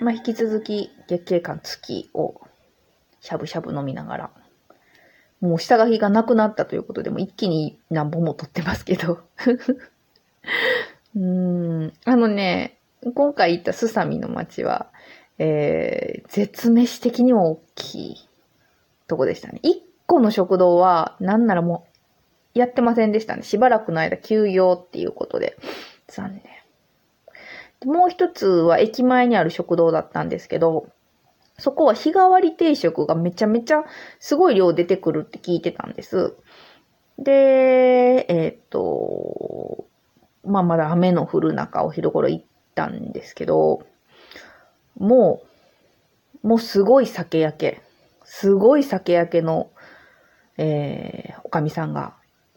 まあ、引き続き月経感付きをしゃぶしゃぶ飲みながら、もう下書きがなくなったということで、も一気に何本も撮ってますけど。うん、あのね、今回行ったスサミの町は、えー、絶滅的にも大きいとこでしたね。一個の食堂は、なんならも、やってませんでしたね。しばらくの間休業っていうことで。残念。もう一つは駅前にある食堂だったんですけど、そこは日替わり定食がめちゃめちゃすごい量出てくるって聞いてたんです。で、えっ、と、まあまだ雨の降る中お昼頃行ったんですけど、もう、もうすごい酒焼け。すごい酒焼けの、えー、おかみさんが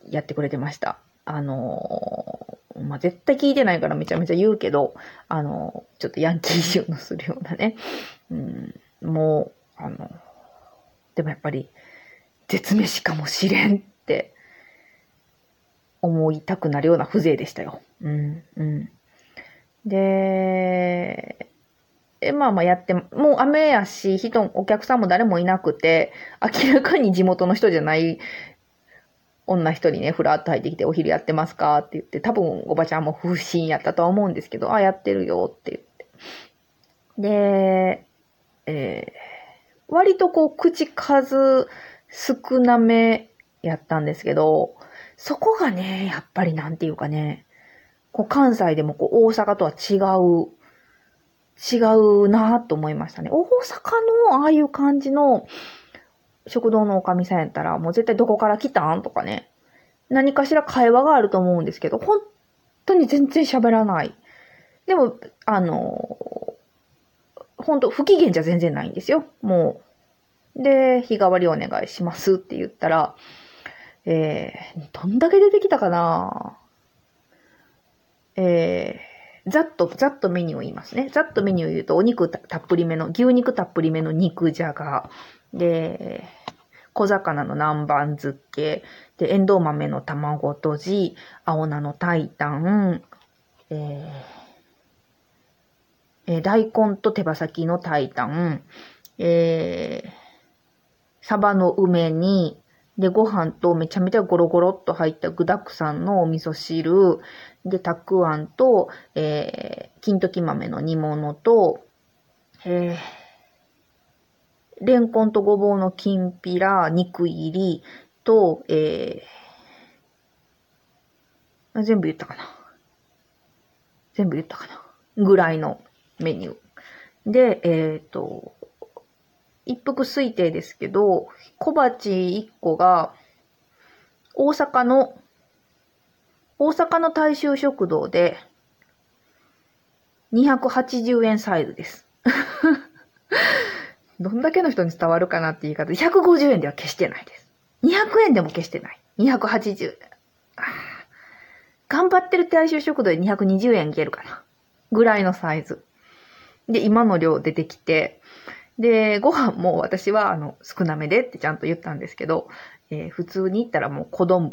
やってくれてました。あのー、まあ、絶対聞いてないからめちゃめちゃ言うけど、あのー、ちょっとヤンキー臭のするようなね。うん、もう、あの、でもやっぱり、絶滅しかもしれんって思いたくなるような風情でしたよ。うん、うん。で、え、まあまあやって、もう雨やし、人、お客さんも誰もいなくて、明らかに地元の人じゃない女一人ね、ふらっと入ってきて、お昼やってますか？って言って、多分おばちゃんも不審やったとは思うんですけど、あ、やってるよって言って。で、えー、割とこう、口数少なめやったんですけど、そこがね、やっぱりなんていうかね、こう関西でもこう大阪とは違う違うなと思いましたね。大阪のああいう感じの食堂のおかみさんやったら、もう絶対どこから来たん？とかね。何かしら会話があると思うんですけど、本当に全然喋らない。でも、あの、本当不機嫌じゃ全然ないんですよ。もう。で、日替わりお願いしますって言ったら、えー、どんだけ出てきたかなえー、ざっと、ざっとメニューを言いますね。ざっとメニューを言うと、お肉たっぷりめの、牛肉たっぷりめの肉じゃが、で、小魚の南蛮漬け、で、エンドウ豆の卵とじ、青菜のタイタン、えー、えー、大根と手羽先のタイタン、えー、サバの梅煮、で、ご飯とめちゃめちゃゴロゴロっと入った具沢山のお味噌汁、で、たくあんと、えー、金時豆の煮物と、えー、レンコンとごぼうのきんぴら、肉入りと、えー、全部言ったかな。全部言ったかな。ぐらいのメニュー。で、えっ、ー、と、一服推定ですけど、小鉢1個が、大阪の、大阪の大衆食堂で、280円サイズです。どんだけの人に伝わるかなって言い方、150円では決してないです。200円でも決してない。280円。頑張ってる大衆食堂で220円いけるかな。ぐらいのサイズ。で、今の量出てきて、で、ご飯も私は、あの、少なめでってちゃんと言ったんですけど、えー、普通に言ったらもう小丼。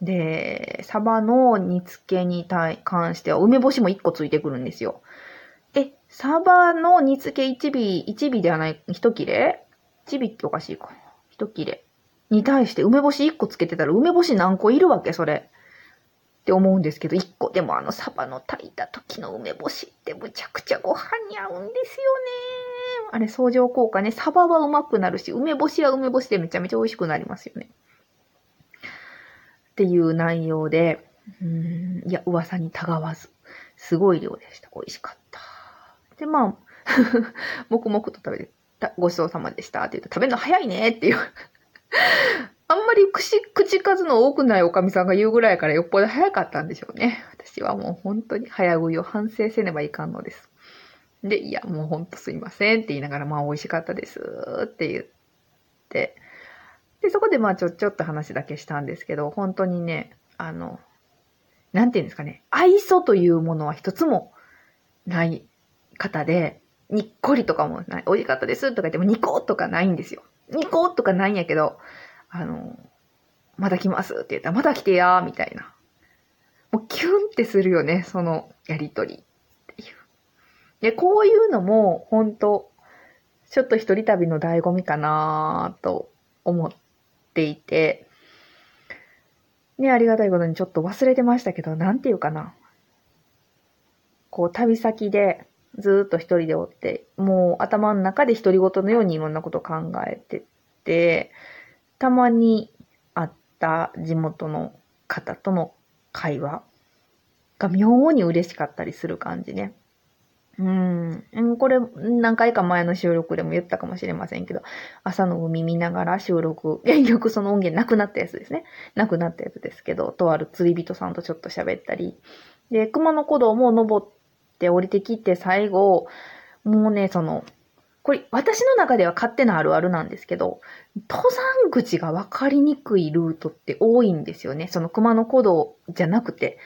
で、サバの煮付けに関しては、梅干しも1個ついてくるんですよ。え、サバーの煮付け1尾、1尾ではない、1切れ ?1 尾っておかしいかな。1切れ。に対して梅干し1個つけてたら、梅干し何個いるわけ？それ。って思うんですけど、1個でもあのサバの炊いた時の梅干しってむちゃくちゃご飯に合うんですよね。あれ、相乗効果ね。サバはうまくなるし、梅干しは梅干しでめちゃめちゃ美味しくなりますよね。っていう内容で、うん、いや、噂にたがわず、すごい量でした。美味しかった。で、まあ、黙々と食べて、ごちそうさまでしたって言って、食べるの早いねっていう あんまり口、口数の多くないおかみさんが言うぐらいからよっぽど早かったんでしょうね。私はもう本当に早食いを反省せねばいかんのです。で、いや、もうほんとすいませんって言いながら、まあ美味しかったですって言って、で、そこでまあちょっ、ちょっと話だけしたんですけど、本当にね、あの、なんていうんですかね、愛想というものは一つもない方で、にっこりとかもない、美味しかったですとか言っても、ニコとかないんですよ。ニコとかないんやけど、あの、まだ来ますって言ったら、まだ来てやーみたいな。もうキュンってするよね、そのやりとりっていう。で、こういうのも、本当ちょっと一人旅の醍醐味かなと思っていて、ね、ありがたいことにちょっと忘れてましたけど、なんていうかな。こう、旅先でずっと一人でおって、もう頭の中で独り言のようにいろんなこと考えてて、たまに会った地元の方との会話が妙に嬉しかったりする感じね。うん。これ、何回か前の収録でも言ったかもしれませんけど、朝の海見ながら収録、結局その音源なくなったやつですね。なくなったやつですけど、とある釣り人さんとちょっと喋ったり。で、熊野古道も登って降りてきて最後、もうね、その、これ、私の中では勝手なあるあるなんですけど、登山口が分かりにくいルートって多いんですよね。その熊野古道じゃなくて、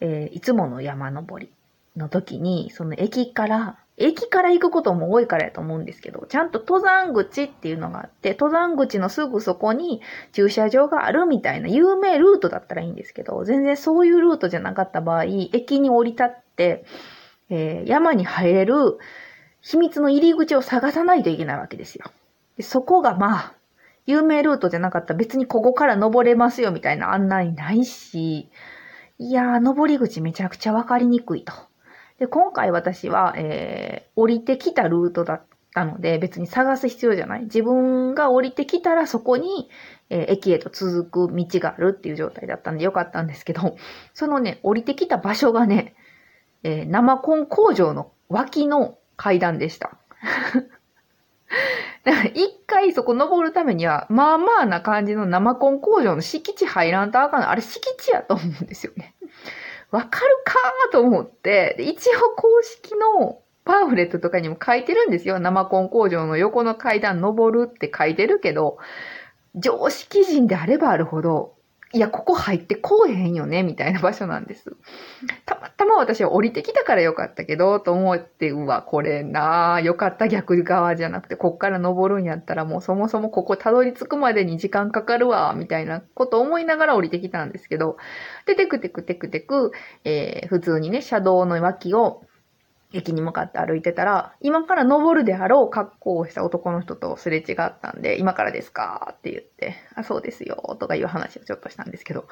えー、いつもの山登りの時に、その駅から、駅から行くことも多いからやと思うんですけど、ちゃんと登山口っていうのがあって、登山口のすぐそこに駐車場があるみたいな有名ルートだったらいいんですけど、全然そういうルートじゃなかった場合、駅に降り立って、えー、山に入れる秘密の入り口を探さないといけないわけですよ。でそこがまあ、有名ルートじゃなかったら別にここから登れますよみたいな案内ないし、いやー、登り口めちゃくちゃわかりにくいと。で、今回私は、えー、降りてきたルートだったので、別に探す必要じゃない。自分が降りてきたらそこに、えー、駅へと続く道があるっていう状態だったんでよかったんですけど、そのね、降りてきた場所がね、えー、生コン工場の脇の階段でした。一回そこ登るためには、まあまあな感じの生コン工場の敷地入らんとあかんあれ敷地やと思うんですよね。わかるかーと思って、一応公式のパンフレットとかにも書いてるんですよ。生コン工場の横の階段登るって書いてるけど、常識人であればあるほど、いや、ここ入ってこうへんよね、みたいな場所なんです。たまたま私は降りてきたからよかったけど、と思って、うわ、これなぁ、よかった逆側じゃなくて、こっから登るんやったらもうそもそもここたどり着くまでに時間かかるわ、みたいなこと思いながら降りてきたんですけど、で、テクテクテクテク、えー、普通にね、車道の脇を駅に向かって歩いてたら、今から登るであろう格好をした男の人とすれ違ったんで、今からですか？って言って、あ、そうですよ、とかいう話をちょっとしたんですけど、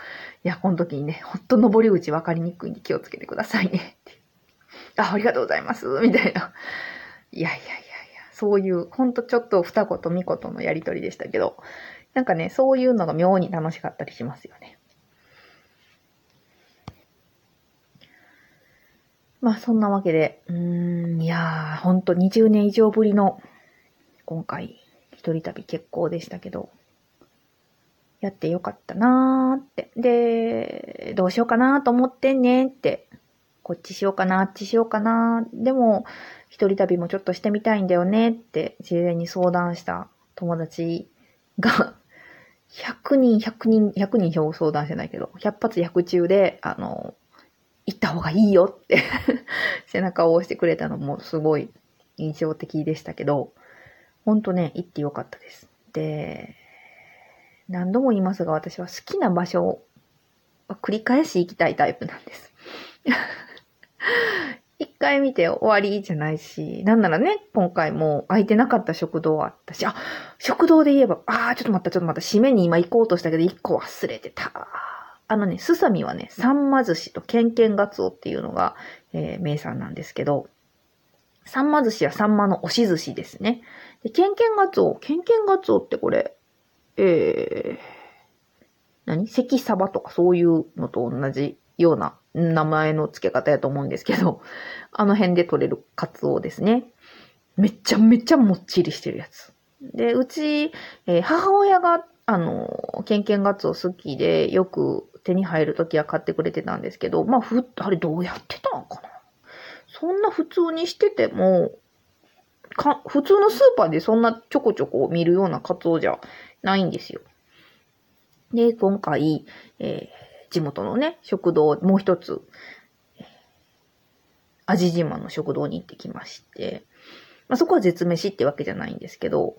いや、この時にね、ほんと登り口分かりにくいんで気をつけてくださいね、あ、ありがとうございます、みたいな。いやいやいやいや、そういう、ほんとちょっと二言三言のやりとりでしたけど、なんかね、そういうのが妙に楽しかったりしますよね。まあそんなわけで、うーん、いやー、ほんと20年以上ぶりの、今回、一人旅結構でしたけど、やってよかったなーって。で、どうしようかなーと思ってんねーって。こっちしようかな、あっちしようかな。でも、一人旅もちょっとしてみたいんだよねって、事前に相談した友達が、100人、100人、100人表相談してないけど、100発100中で、あの、行った方がいいよって 背中を押してくれたのもすごい印象的でしたけど、ほんとね、行ってよかったです。で、何度も言いますが、私は好きな場所を繰り返し行きたいタイプなんです。一回見て終わりじゃないし、なんならね、今回も空いてなかった食堂あったし、あ、食堂で言えば、あー、ちょっと待った、ちょっと待った、締めに今行こうとしたけど、一個忘れてた。あのね、すさみはね、サンマ寿司とケンケンガツオっていうのが、えー、名産なんですけど、サンマ寿司はサンマの押し寿司ですね。で、ケンケンガツオ、ケンケンガツオってこれ、えー、何？関サバとかそういうのと同じような名前の付け方やと思うんですけど、あの辺で取れるカツオですね。めちゃめちゃもっちりしてるやつ。で、うち、えー、母親が、あの、ケンケンガツオ好きで、よく手に入るときは買ってくれてたんですけど、まあ、ふ、あれどうやってたのかな？そんな普通にしてても、か、普通のスーパーでそんなちょこちょこ見るようなカツオじゃないんですよ。で、今回、えー、地元のね、食堂、もう一つ、味自慢の食堂に行ってきまして、まあ、そこは絶飯ってわけじゃないんですけど、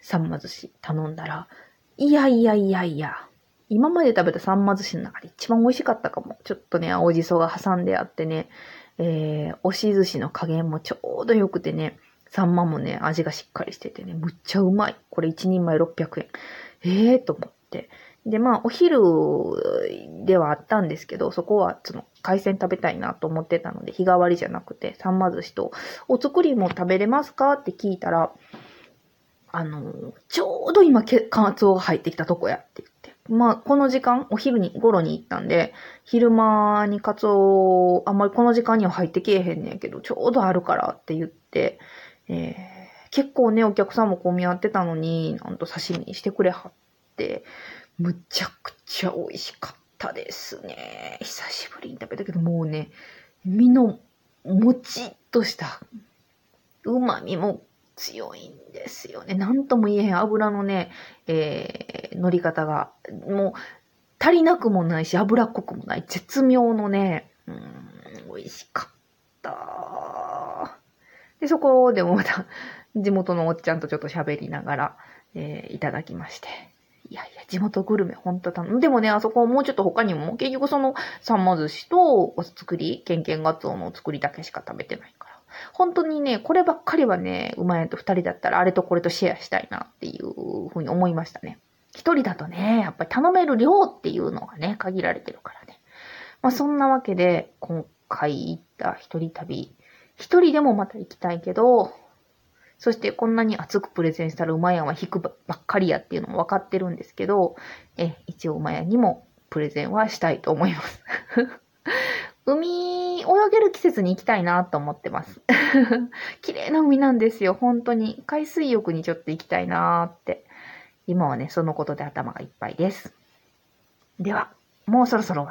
さんま寿司頼んだら、いやいやいやいや、今まで食べたサンマ寿司の中で一番美味しかったかも。ちょっとね、青じそが挟んであってね、えー、押し寿司の加減もちょうど良くてね、サンマもね、味がしっかりしててね、むっちゃうまい。これ1人前600円。ええー、と思って。で、まあ、お昼ではあったんですけど、そこは、その、海鮮食べたいなと思ってたので、日替わりじゃなくて、サンマ寿司と、お作りも食べれますか？って聞いたら、あの、ちょうど今、カツオが入ってきたとこやって。まあ、この時間、お昼に、頃に行ったんで、昼間にカツオ、あんまりこの時間には入ってけえへんねんけど、ちょうどあるからって言って、えー、結構ね、お客さんも混み合ってたのに、なんと刺身にしてくれはって、むちゃくちゃ美味しかったですね。久しぶりに食べたけど、もうね、身のもちっとした旨味も強いんですよね。なんとも言えへん油のね、えー、乗り方が、もう足りなくもないし、脂っこくもない、絶妙のね、うん、美味しかった。で、そこでもまた、地元のおっちゃんとちょっと喋りながら、えー、いただきまして。いやいや、地元グルメ、ほんと頼む。でもね、あそこもうちょっと他にも、結局その、サンマ寿司と、お作り、ケンケンガツオのお作りだけしか食べてないから。本当にね、こればっかりはね、うまいと二人だったら、あれとこれとシェアしたいなっていうふうに思いましたね。一人だとね、やっぱり頼める量っていうのがね、限られてるからね。まあそんなわけで、今回行った一人旅、一人でもまた行きたいけど、そしてこんなに熱くプレゼンしたら馬屋は引くばっかりやっていうのも分かってるんですけど、え、一応馬屋にもプレゼンはしたいと思います。海、泳げる季節に行きたいなと思ってます。綺麗な海なんですよ、本当に。海水浴にちょっと行きたいなって。今はね、そのことで頭がいっぱいです。では、もうそろそろ終わり